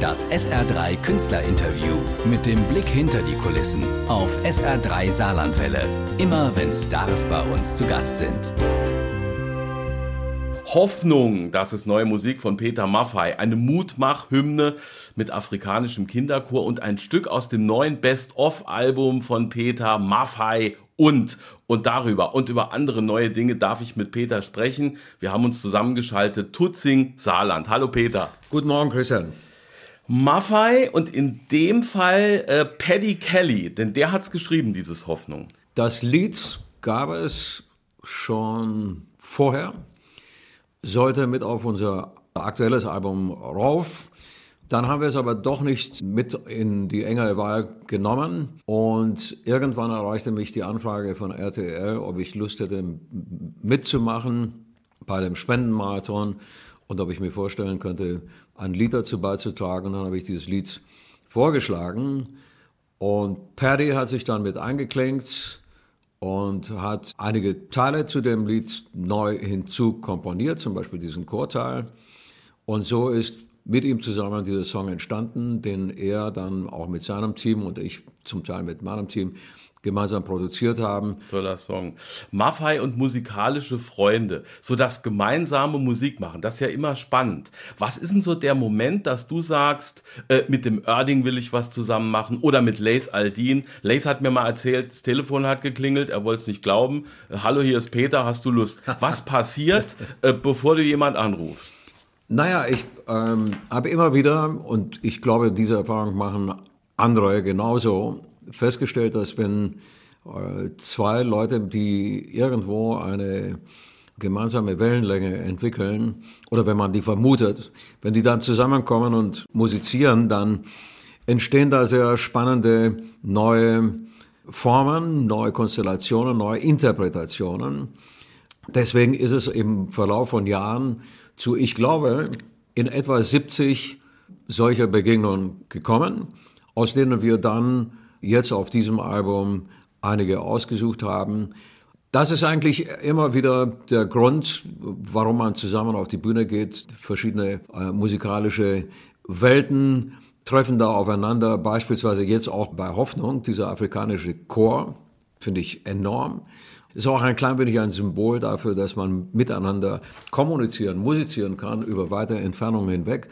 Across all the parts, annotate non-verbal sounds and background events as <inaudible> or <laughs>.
Das SR3 Künstlerinterview mit dem Blick hinter die Kulissen auf SR3 Saarlandwelle. Immer wenn Stars bei uns zu Gast sind. Hoffnung, das ist neue Musik von Peter Maffei. Eine Mutmach-Hymne mit afrikanischem Kinderchor und ein Stück aus dem neuen Best-of-Album von Peter Maffei und. Und darüber und über andere neue Dinge darf ich mit Peter sprechen. Wir haben uns zusammengeschaltet. Tutzing, Saarland. Hallo Peter. Guten Morgen, Christian. Maffei und in dem Fall äh, Paddy Kelly, denn der hat es geschrieben, dieses Hoffnung. Das Lied gab es schon vorher, sollte mit auf unser aktuelles Album rauf. Dann haben wir es aber doch nicht mit in die engere Wahl genommen. Und irgendwann erreichte mich die Anfrage von RTL, ob ich Lust hätte, mitzumachen bei dem Spendenmarathon und ob ich mir vorstellen könnte, ein Lied dazu beizutragen. Und dann habe ich dieses Lied vorgeschlagen. Und Paddy hat sich dann mit eingeklinkt und hat einige Teile zu dem Lied neu hinzu komponiert, zum Beispiel diesen Chorteil. Und so ist mit ihm zusammen dieser Song entstanden, den er dann auch mit seinem Team und ich zum Teil mit meinem Team gemeinsam produziert haben. Toller Song. Maffei und musikalische Freunde, so das gemeinsame Musik machen, das ist ja immer spannend. Was ist denn so der Moment, dass du sagst, äh, mit dem Erding will ich was zusammen machen oder mit Lace Aldin? Lace hat mir mal erzählt, das Telefon hat geklingelt, er wollte es nicht glauben. Äh, Hallo, hier ist Peter, hast du Lust? Was passiert, <laughs> äh, bevor du jemand anrufst? Naja, ich ähm, habe immer wieder, und ich glaube, diese Erfahrung machen andere genauso, festgestellt, dass wenn äh, zwei Leute, die irgendwo eine gemeinsame Wellenlänge entwickeln, oder wenn man die vermutet, wenn die dann zusammenkommen und musizieren, dann entstehen da sehr spannende neue Formen, neue Konstellationen, neue Interpretationen. Deswegen ist es im Verlauf von Jahren zu, ich glaube, in etwa 70 solcher Begegnungen gekommen, aus denen wir dann jetzt auf diesem Album einige ausgesucht haben. Das ist eigentlich immer wieder der Grund, warum man zusammen auf die Bühne geht. Verschiedene äh, musikalische Welten treffen da aufeinander. Beispielsweise jetzt auch bei Hoffnung, dieser afrikanische Chor, finde ich enorm. Ist auch ein klein wenig ein Symbol dafür, dass man miteinander kommunizieren, musizieren kann über weite Entfernungen hinweg.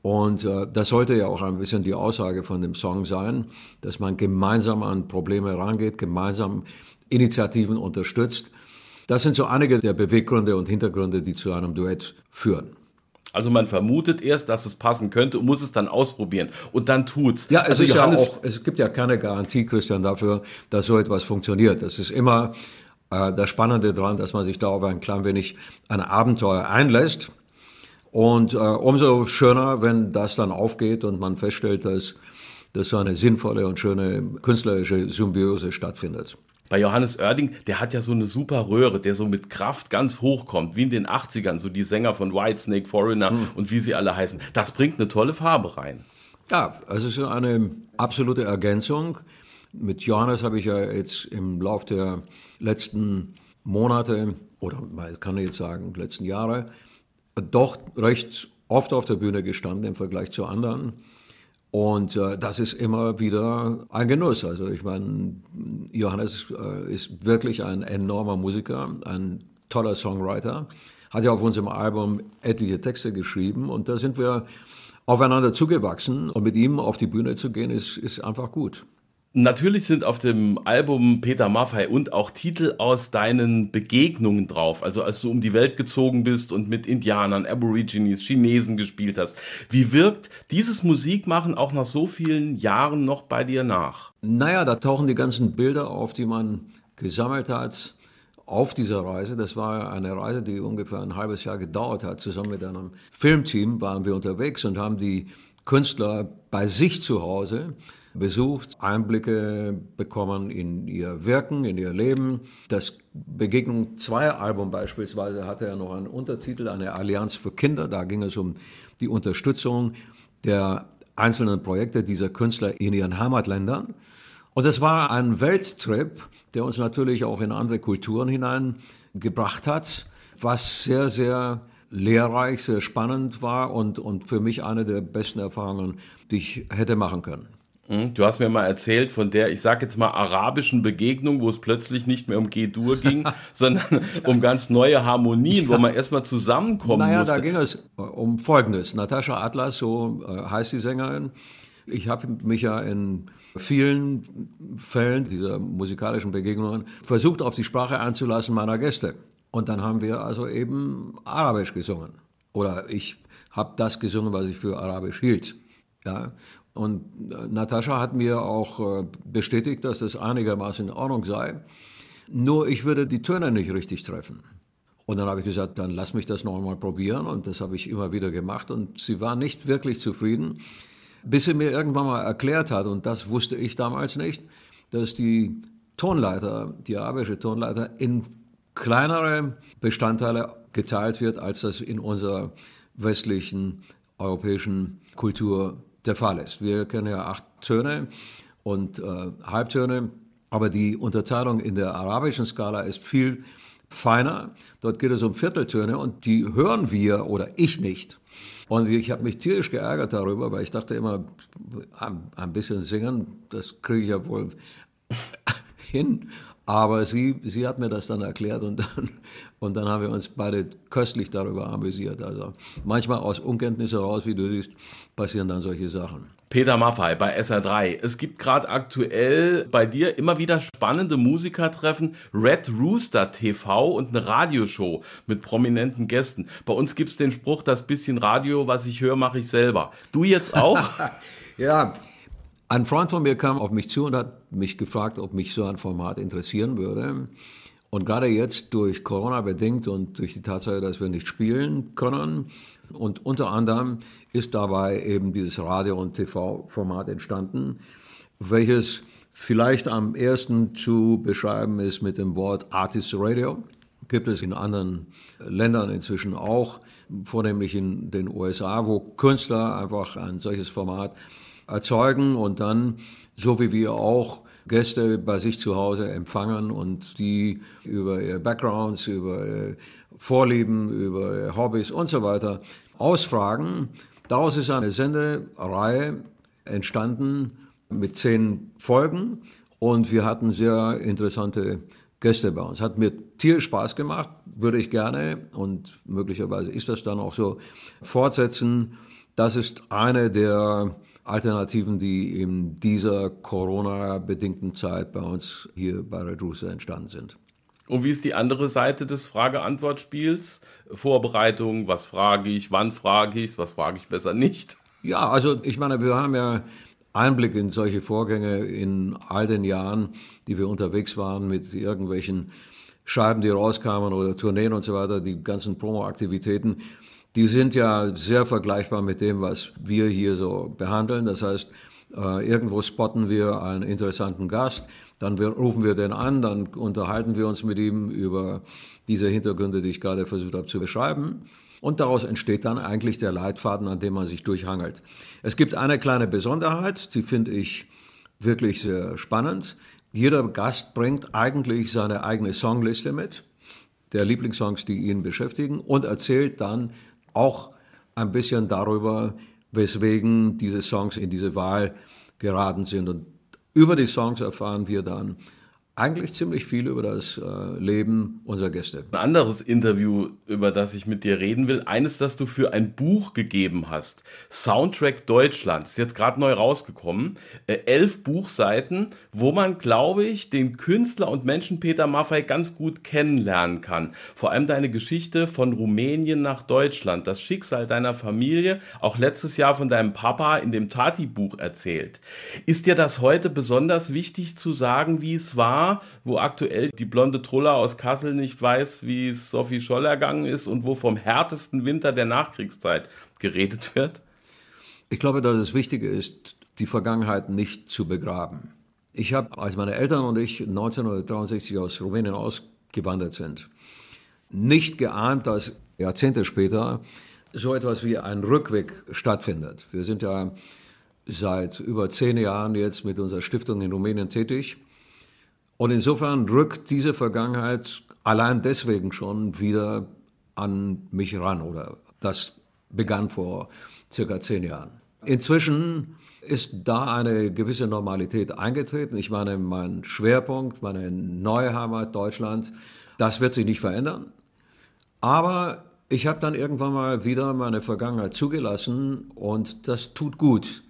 Und äh, das sollte ja auch ein bisschen die Aussage von dem Song sein, dass man gemeinsam an Probleme rangeht, gemeinsam Initiativen unterstützt. Das sind so einige der Beweggründe und Hintergründe, die zu einem Duett führen. Also man vermutet erst, dass es passen könnte und muss es dann ausprobieren und dann tut's. Ja, es also ist Johannes ja auch, es gibt ja keine Garantie, Christian, dafür, dass so etwas funktioniert. Das ist immer das Spannende daran, dass man sich da auf ein klein wenig ein Abenteuer einlässt. Und äh, umso schöner, wenn das dann aufgeht und man feststellt, dass, dass so eine sinnvolle und schöne künstlerische Symbiose stattfindet. Bei Johannes Oerding, der hat ja so eine super Röhre, der so mit Kraft ganz hoch kommt, wie in den 80ern, so die Sänger von Whitesnake, Foreigner hm. und wie sie alle heißen. Das bringt eine tolle Farbe rein. Ja, es ist eine absolute Ergänzung. Mit Johannes habe ich ja jetzt im Laufe der letzten Monate oder man kann jetzt sagen letzten Jahre doch recht oft auf der Bühne gestanden im Vergleich zu anderen. Und äh, das ist immer wieder ein Genuss. Also ich meine, Johannes äh, ist wirklich ein enormer Musiker, ein toller Songwriter, hat ja auf unserem Album etliche Texte geschrieben und da sind wir aufeinander zugewachsen und mit ihm auf die Bühne zu gehen, ist, ist einfach gut. Natürlich sind auf dem Album Peter Maffei und auch Titel aus deinen Begegnungen drauf. Also als du um die Welt gezogen bist und mit Indianern, Aborigines, Chinesen gespielt hast. Wie wirkt dieses Musikmachen auch nach so vielen Jahren noch bei dir nach? Naja, da tauchen die ganzen Bilder auf, die man gesammelt hat auf dieser Reise. Das war eine Reise, die ungefähr ein halbes Jahr gedauert hat. Zusammen mit einem Filmteam waren wir unterwegs und haben die Künstler bei sich zu Hause besucht, Einblicke bekommen in ihr Wirken, in ihr Leben. Das Begegnung 2 Album beispielsweise hatte ja noch einen Untertitel, eine Allianz für Kinder. Da ging es um die Unterstützung der einzelnen Projekte dieser Künstler in ihren Heimatländern. Und es war ein Welttrip, der uns natürlich auch in andere Kulturen hineingebracht hat, was sehr, sehr lehrreich, sehr spannend war und, und für mich eine der besten Erfahrungen, die ich hätte machen können. Hm, du hast mir mal erzählt von der, ich sage jetzt mal, arabischen Begegnung, wo es plötzlich nicht mehr um G-Dur ging, <laughs> sondern um ganz neue Harmonien, ja. wo man erstmal zusammenkommen naja, musste. Naja, da ging es um Folgendes. Natascha Atlas, so äh, heißt die Sängerin. Ich habe mich ja in vielen Fällen dieser musikalischen Begegnungen versucht, auf die Sprache einzulassen meiner Gäste. Und dann haben wir also eben Arabisch gesungen. Oder ich habe das gesungen, was ich für Arabisch hielt. Ja. Und äh, Natascha hat mir auch äh, bestätigt, dass das einigermaßen in Ordnung sei. Nur ich würde die Töne nicht richtig treffen. Und dann habe ich gesagt, dann lass mich das noch einmal probieren. Und das habe ich immer wieder gemacht. Und sie war nicht wirklich zufrieden, bis sie mir irgendwann mal erklärt hat, und das wusste ich damals nicht, dass die Tonleiter, die arabische Tonleiter, in kleinere Bestandteile geteilt wird, als das in unserer westlichen europäischen Kultur der Fall ist. Wir kennen ja acht Töne und äh, Halbtöne, aber die Unterteilung in der arabischen Skala ist viel feiner. Dort geht es um Vierteltöne und die hören wir oder ich nicht. Und ich habe mich tierisch geärgert darüber, weil ich dachte immer, ein, ein bisschen singen, das kriege ich ja wohl <laughs> hin. Aber sie, sie hat mir das dann erklärt und dann, <laughs> und dann haben wir uns beide köstlich darüber amüsiert. Also manchmal aus Unkenntnis heraus, wie du siehst, passieren dann solche Sachen. Peter Maffei bei SR3. Es gibt gerade aktuell bei dir immer wieder spannende Musikertreffen, Red Rooster TV und eine Radioshow mit prominenten Gästen. Bei uns gibt es den Spruch, das bisschen Radio, was ich höre, mache ich selber. Du jetzt auch? <laughs> ja, ein Freund von mir kam auf mich zu und hat mich gefragt, ob mich so ein Format interessieren würde. Und gerade jetzt durch Corona bedingt und durch die Tatsache, dass wir nicht spielen können und unter anderem ist dabei eben dieses Radio- und TV-Format entstanden, welches vielleicht am ersten zu beschreiben ist mit dem Wort Artist Radio. Gibt es in anderen Ländern inzwischen auch, vornehmlich in den USA, wo Künstler einfach ein solches Format erzeugen und dann, so wie wir auch, Gäste bei sich zu Hause empfangen und die über ihre Backgrounds, über Vorlieben, über Hobbys und so weiter ausfragen. Daraus ist eine Sendereihe entstanden mit zehn Folgen und wir hatten sehr interessante Gäste bei uns. Hat mir tierisch Spaß gemacht, würde ich gerne und möglicherweise ist das dann auch so fortsetzen. Das ist eine der Alternativen, die in dieser Corona-bedingten Zeit bei uns hier bei Redruce entstanden sind. Und wie ist die andere Seite des Frage-Antwort-Spiels? Vorbereitung, was frage ich, wann frage ich was frage ich besser nicht? Ja, also ich meine, wir haben ja Einblick in solche Vorgänge in all den Jahren, die wir unterwegs waren mit irgendwelchen Scheiben, die rauskamen oder Tourneen und so weiter, die ganzen Promo-Aktivitäten die sind ja sehr vergleichbar mit dem, was wir hier so behandeln. Das heißt, äh, irgendwo spotten wir einen interessanten Gast, dann rufen wir den an, dann unterhalten wir uns mit ihm über diese Hintergründe, die ich gerade versucht habe zu beschreiben. Und daraus entsteht dann eigentlich der Leitfaden, an dem man sich durchhangelt. Es gibt eine kleine Besonderheit, die finde ich wirklich sehr spannend. Jeder Gast bringt eigentlich seine eigene Songliste mit, der Lieblingssongs, die ihn beschäftigen, und erzählt dann auch ein bisschen darüber, weswegen diese Songs in diese Wahl geraten sind. Und über die Songs erfahren wir dann, eigentlich ziemlich viel über das äh, Leben unserer Gäste. Ein anderes Interview, über das ich mit dir reden will, eines, das du für ein Buch gegeben hast. Soundtrack Deutschland, ist jetzt gerade neu rausgekommen. Äh, elf Buchseiten, wo man, glaube ich, den Künstler und Menschen Peter Maffei ganz gut kennenlernen kann. Vor allem deine Geschichte von Rumänien nach Deutschland, das Schicksal deiner Familie, auch letztes Jahr von deinem Papa in dem Tati-Buch erzählt. Ist dir das heute besonders wichtig zu sagen, wie es war? Wo aktuell die blonde Truller aus Kassel nicht weiß, wie es Sophie Scholl ergangen ist und wo vom härtesten Winter der Nachkriegszeit geredet wird? Ich glaube, dass es wichtig ist, die Vergangenheit nicht zu begraben. Ich habe, als meine Eltern und ich 1963 aus Rumänien ausgewandert sind, nicht geahnt, dass Jahrzehnte später so etwas wie ein Rückweg stattfindet. Wir sind ja seit über zehn Jahren jetzt mit unserer Stiftung in Rumänien tätig und insofern rückt diese Vergangenheit allein deswegen schon wieder an mich ran oder das begann vor circa zehn Jahren. Inzwischen ist da eine gewisse Normalität eingetreten. Ich meine, mein Schwerpunkt, meine neue Heimat Deutschland, das wird sich nicht verändern. Aber ich habe dann irgendwann mal wieder meine Vergangenheit zugelassen und das tut gut.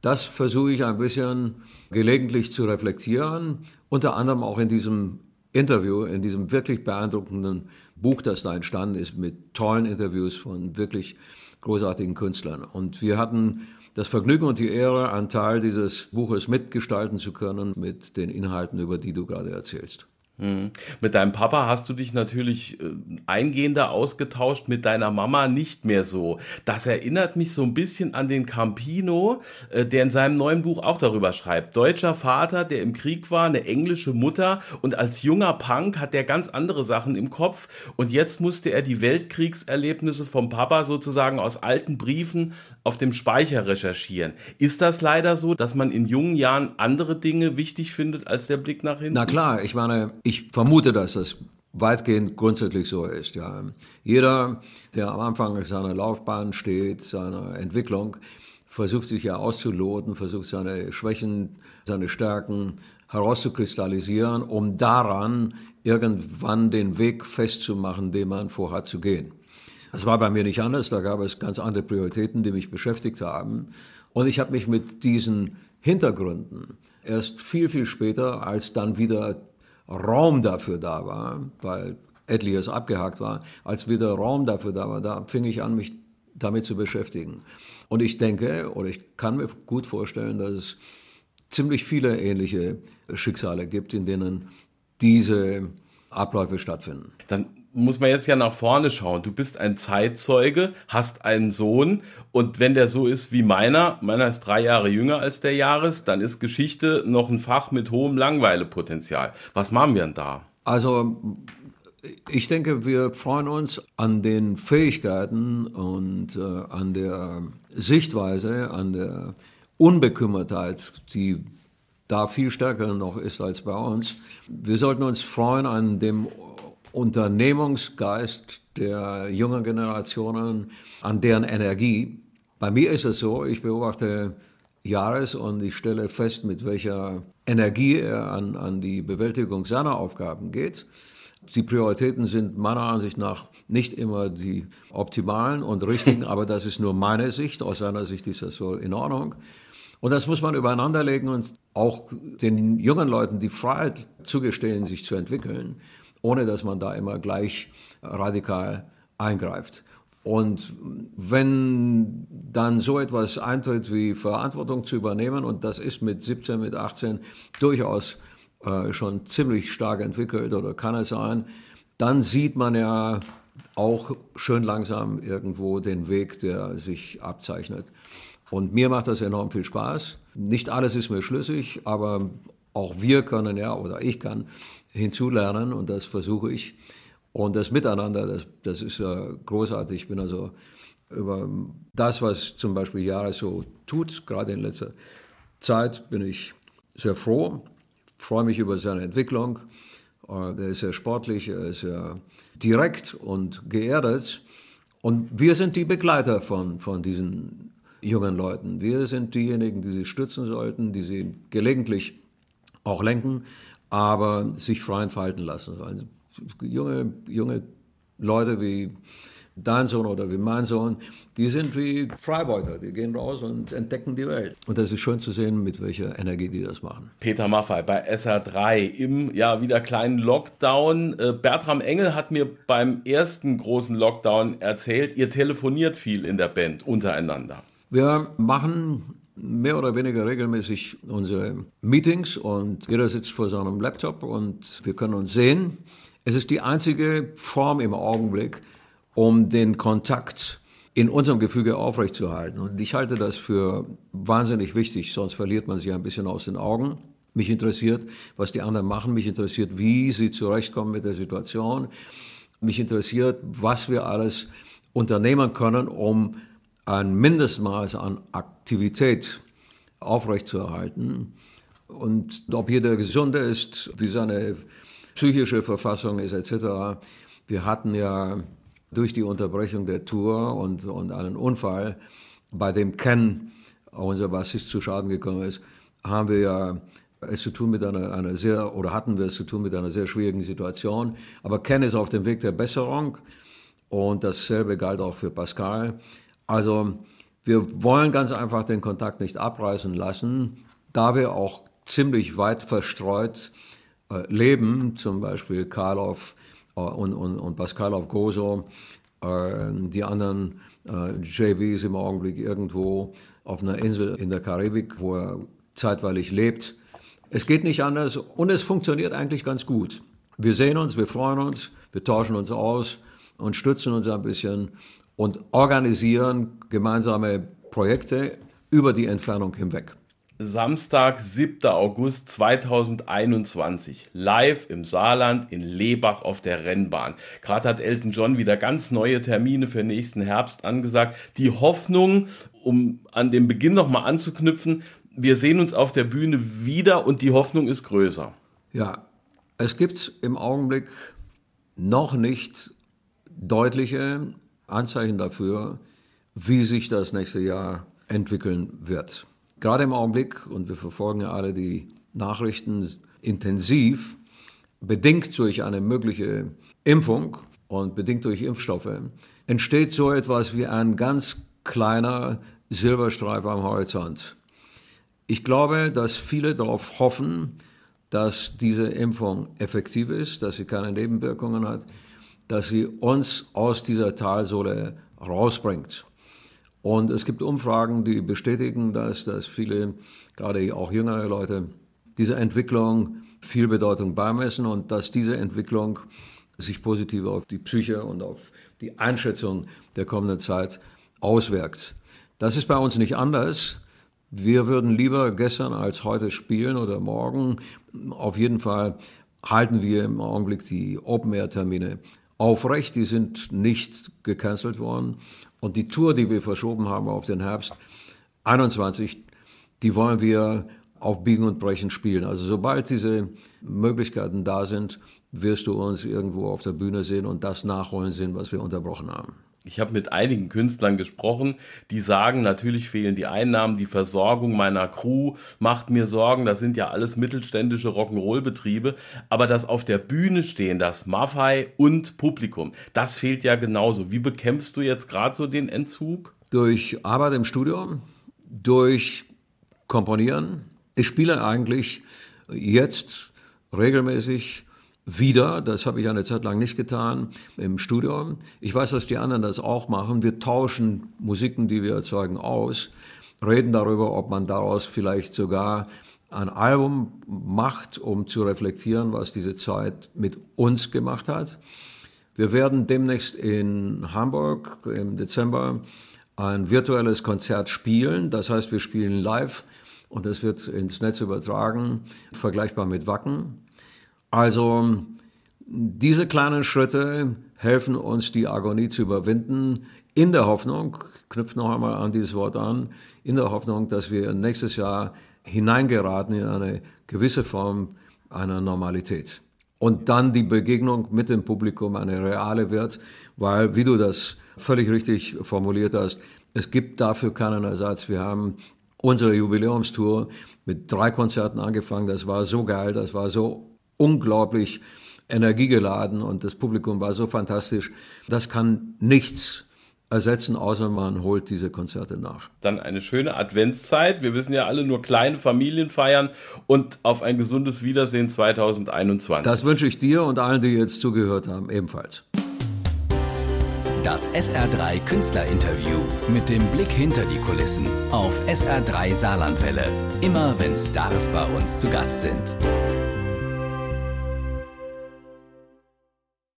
Das versuche ich ein bisschen gelegentlich zu reflektieren, unter anderem auch in diesem Interview, in diesem wirklich beeindruckenden Buch, das da entstanden ist, mit tollen Interviews von wirklich großartigen Künstlern. Und wir hatten das Vergnügen und die Ehre, einen Teil dieses Buches mitgestalten zu können mit den Inhalten, über die du gerade erzählst. Mhm. Mit deinem Papa hast du dich natürlich äh, eingehender ausgetauscht, mit deiner Mama nicht mehr so. Das erinnert mich so ein bisschen an den Campino, äh, der in seinem neuen Buch auch darüber schreibt. Deutscher Vater, der im Krieg war, eine englische Mutter und als junger Punk hat er ganz andere Sachen im Kopf und jetzt musste er die Weltkriegserlebnisse vom Papa sozusagen aus alten Briefen auf dem Speicher recherchieren. Ist das leider so, dass man in jungen Jahren andere Dinge wichtig findet als der Blick nach hinten? Na klar, ich meine, ich vermute, dass das weitgehend grundsätzlich so ist. Ja. Jeder, der am Anfang seiner Laufbahn steht, seiner Entwicklung, versucht sich ja auszuloten, versucht seine Schwächen, seine Stärken herauszukristallisieren, um daran irgendwann den Weg festzumachen, den man vorhat zu gehen. Das war bei mir nicht anders, da gab es ganz andere Prioritäten, die mich beschäftigt haben. Und ich habe mich mit diesen Hintergründen erst viel, viel später, als dann wieder Raum dafür da war, weil etliches abgehakt war, als wieder Raum dafür da war, da fing ich an, mich damit zu beschäftigen. Und ich denke, oder ich kann mir gut vorstellen, dass es ziemlich viele ähnliche Schicksale gibt, in denen diese Abläufe stattfinden. Dann muss man jetzt ja nach vorne schauen. Du bist ein Zeitzeuge, hast einen Sohn und wenn der so ist wie meiner, meiner ist drei Jahre jünger als der Jahres, dann ist Geschichte noch ein Fach mit hohem Langweilepotenzial. Was machen wir denn da? Also ich denke, wir freuen uns an den Fähigkeiten und äh, an der Sichtweise, an der Unbekümmertheit, die da viel stärker noch ist als bei uns. Wir sollten uns freuen an dem Unternehmungsgeist der jungen Generationen, an deren Energie. Bei mir ist es so, ich beobachte Jahres und ich stelle fest, mit welcher Energie er an, an die Bewältigung seiner Aufgaben geht. Die Prioritäten sind meiner Ansicht nach nicht immer die optimalen und richtigen, <laughs> aber das ist nur meine Sicht. Aus seiner Sicht ist das so in Ordnung. Und das muss man übereinander legen und auch den jungen Leuten die Freiheit zugestehen, sich zu entwickeln ohne dass man da immer gleich radikal eingreift. Und wenn dann so etwas eintritt wie Verantwortung zu übernehmen, und das ist mit 17, mit 18 durchaus äh, schon ziemlich stark entwickelt oder kann es sein, dann sieht man ja auch schön langsam irgendwo den Weg, der sich abzeichnet. Und mir macht das enorm viel Spaß. Nicht alles ist mir schlüssig, aber auch wir können ja, oder ich kann hinzulernen und das versuche ich. Und das Miteinander, das, das ist ja großartig. Ich bin also über das, was zum Beispiel Jahre so tut, gerade in letzter Zeit, bin ich sehr froh, freue mich über seine Entwicklung. Er ist sehr sportlich, er ist sehr direkt und geerdet. Und wir sind die Begleiter von, von diesen jungen Leuten. Wir sind diejenigen, die sie stützen sollten, die sie gelegentlich auch lenken, aber sich frei entfalten lassen. Also junge, junge Leute wie dein Sohn oder wie mein Sohn, die sind wie Freibeuter, die gehen raus und entdecken die Welt. Und das ist schön zu sehen, mit welcher Energie die das machen. Peter Maffei bei SR3 im ja wieder kleinen Lockdown. Äh, Bertram Engel hat mir beim ersten großen Lockdown erzählt, ihr telefoniert viel in der Band untereinander. Wir machen mehr oder weniger regelmäßig unsere Meetings und jeder sitzt vor seinem Laptop und wir können uns sehen. Es ist die einzige Form im Augenblick, um den Kontakt in unserem Gefüge aufrechtzuerhalten. Und ich halte das für wahnsinnig wichtig, sonst verliert man sich ein bisschen aus den Augen. Mich interessiert, was die anderen machen. Mich interessiert, wie sie zurechtkommen mit der Situation. Mich interessiert, was wir alles unternehmen können, um ein Mindestmaß an Aktivität aufrechtzuerhalten. Und ob jeder gesunde ist, wie seine psychische Verfassung ist, etc. Wir hatten ja durch die Unterbrechung der Tour und, und einen Unfall, bei dem Ken, unser Bassist, zu Schaden gekommen ist, haben wir ja es zu tun mit einer, einer sehr, oder hatten wir es zu tun mit einer sehr schwierigen Situation. Aber Ken ist auf dem Weg der Besserung und dasselbe galt auch für Pascal. Also wir wollen ganz einfach den Kontakt nicht abreißen lassen, da wir auch ziemlich weit verstreut äh, leben, zum Beispiel Karlov äh, und, und, und Paskalov Gozo, äh, die anderen JB ist im Augenblick irgendwo auf einer Insel in der Karibik, wo er zeitweilig lebt. Es geht nicht anders und es funktioniert eigentlich ganz gut. Wir sehen uns, wir freuen uns, wir tauschen uns aus und stützen uns ein bisschen und organisieren gemeinsame Projekte über die Entfernung hinweg. Samstag, 7. August 2021, live im Saarland in Lebach auf der Rennbahn. Gerade hat Elton John wieder ganz neue Termine für nächsten Herbst angesagt. Die Hoffnung, um an den Beginn nochmal anzuknüpfen, wir sehen uns auf der Bühne wieder und die Hoffnung ist größer. Ja, es gibt im Augenblick noch nicht deutliche Anzeichen dafür, wie sich das nächste Jahr entwickeln wird. Gerade im Augenblick, und wir verfolgen ja alle die Nachrichten intensiv, bedingt durch eine mögliche Impfung und bedingt durch Impfstoffe, entsteht so etwas wie ein ganz kleiner Silberstreif am Horizont. Ich glaube, dass viele darauf hoffen, dass diese Impfung effektiv ist, dass sie keine Nebenwirkungen hat, dass sie uns aus dieser Talsohle rausbringt. Und es gibt Umfragen, die bestätigen, dass, dass viele, gerade auch jüngere Leute, dieser Entwicklung viel Bedeutung beimessen und dass diese Entwicklung sich positiv auf die Psyche und auf die Einschätzung der kommenden Zeit auswirkt. Das ist bei uns nicht anders. Wir würden lieber gestern als heute spielen oder morgen. Auf jeden Fall halten wir im Augenblick die Open-Air-Termine aufrecht. Die sind nicht gecancelt worden. Und die Tour, die wir verschoben haben auf den Herbst 21, die wollen wir auf Biegen und Brechen spielen. Also sobald diese Möglichkeiten da sind, wirst du uns irgendwo auf der Bühne sehen und das nachholen sehen, was wir unterbrochen haben. Ich habe mit einigen Künstlern gesprochen, die sagen, natürlich fehlen die Einnahmen, die Versorgung meiner Crew macht mir Sorgen. Das sind ja alles mittelständische Rock'n'Roll-Betriebe. Aber das auf der Bühne stehen, das Maffei und Publikum, das fehlt ja genauso. Wie bekämpfst du jetzt gerade so den Entzug? Durch Arbeit im Studio, durch Komponieren. Ich spiele eigentlich jetzt regelmäßig wieder, das habe ich eine Zeit lang nicht getan, im Studio. Ich weiß, dass die anderen das auch machen. Wir tauschen Musiken, die wir erzeugen, aus, reden darüber, ob man daraus vielleicht sogar ein Album macht, um zu reflektieren, was diese Zeit mit uns gemacht hat. Wir werden demnächst in Hamburg im Dezember ein virtuelles Konzert spielen. Das heißt, wir spielen live und es wird ins Netz übertragen, vergleichbar mit Wacken. Also diese kleinen Schritte helfen uns, die Agonie zu überwinden, in der Hoffnung, knüpft noch einmal an dieses Wort an, in der Hoffnung, dass wir nächstes Jahr hineingeraten in eine gewisse Form einer Normalität. Und dann die Begegnung mit dem Publikum eine reale wird, weil, wie du das völlig richtig formuliert hast, es gibt dafür keinen Ersatz. Wir haben unsere Jubiläumstour mit drei Konzerten angefangen. Das war so geil, das war so unglaublich energiegeladen und das Publikum war so fantastisch. Das kann nichts ersetzen, außer man holt diese Konzerte nach. Dann eine schöne Adventszeit. Wir wissen ja alle nur kleine Familien feiern und auf ein gesundes Wiedersehen 2021. Das wünsche ich dir und allen, die jetzt zugehört haben, ebenfalls. Das SR3 Künstlerinterview mit dem Blick hinter die Kulissen auf SR3 Saarlandwelle. Immer wenn Stars bei uns zu Gast sind.